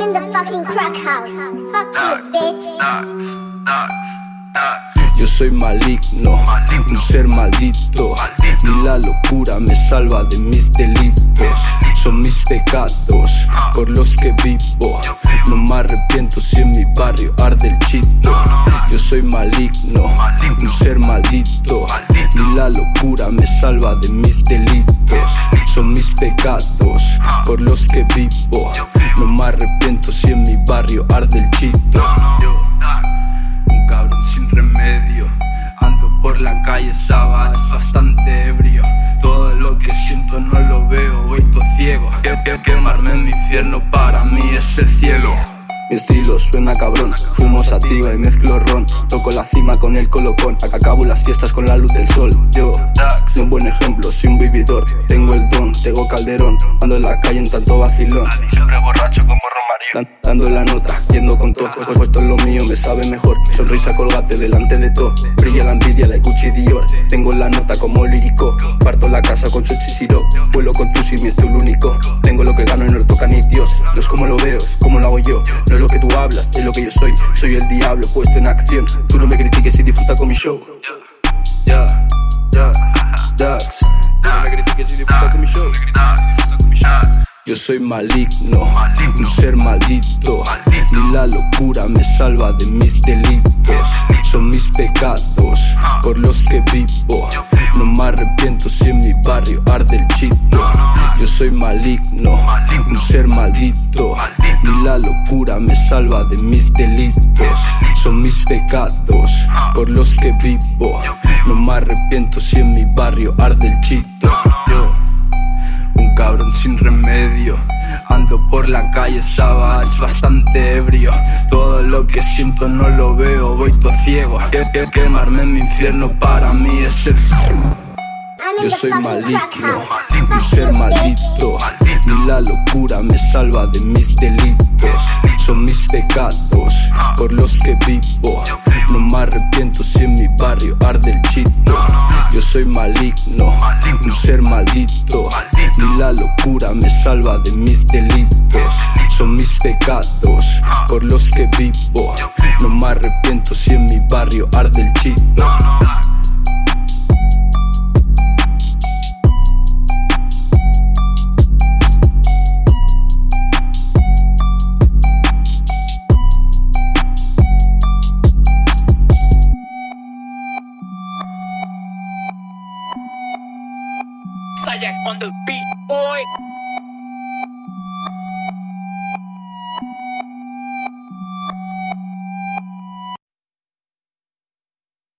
in the fucking crack house. Fuck you, bitch. Yo soy maligno, un ser maldito. Ni la locura me salva de mis delitos. Son mis pecados por los que vivo. No me arrepiento si en mi barrio arde el chito. Yo soy maligno, un ser maldito. Ni la locura me salva de mis delitos. Son mis pecados por los que vivo. Arrepiento si en mi barrio arde el chito. Un cabrón sin remedio. Ando por la calle Savage, bastante ebrio. Todo lo que siento no lo veo, voy todo ciego. Que- quemarme en mi infierno para mí es el cielo. Mi suena cabrón, fumo sativa y mezclo ron. Toco la cima con el colocón, acabo las fiestas con la luz del sol. Yo, soy un buen ejemplo, soy un vividor. Tengo el don, tengo calderón, ando en la calle en tanto vacilón. Siempre borracho como Romario. Dan- Dando la nota, yendo con todo. Pues puesto en lo mío me sabe mejor. Sonrisa colgate delante de todo. Brilla la envidia, la Gucci Dior Tengo la nota como lírico. Parto la casa con su Vuelo con tu mi esto es único hablas, es lo que yo soy Soy el diablo puesto en acción. Tú no me critiques y disfruta con mi show. Ya, ya, Dax Tú no me critiques y disfruta con mi show. Yo soy maligno, un ser maldito. Ni la locura me salva de mis delitos. Son mis pecados por los que vivo. No me arrepiento si en mi barrio arde el chito. Yo soy maligno, ser maldito. Ni la locura me salva de mis delitos. Son mis pecados por los que vivo. No me arrepiento si en mi barrio arde el chito. Yo, un cabrón sin remedio. Ando por la calle Savage, bastante ebrio. Todo lo que siento no lo veo, voy todo ciego. Que, que- quemarme en mi infierno para mí es el. Yo soy maligno, un ser maldito. La locura me salva de mis delitos. Son mis pecados por los que vivo. No me arrepiento si en mi barrio arde el chito. Yo soy maligno, un ser maldito. Ni la locura me salva de mis delitos. Son mis pecados por los que vivo. No me arrepiento si en mi barrio arde el chito. Sajak on the beat, boy.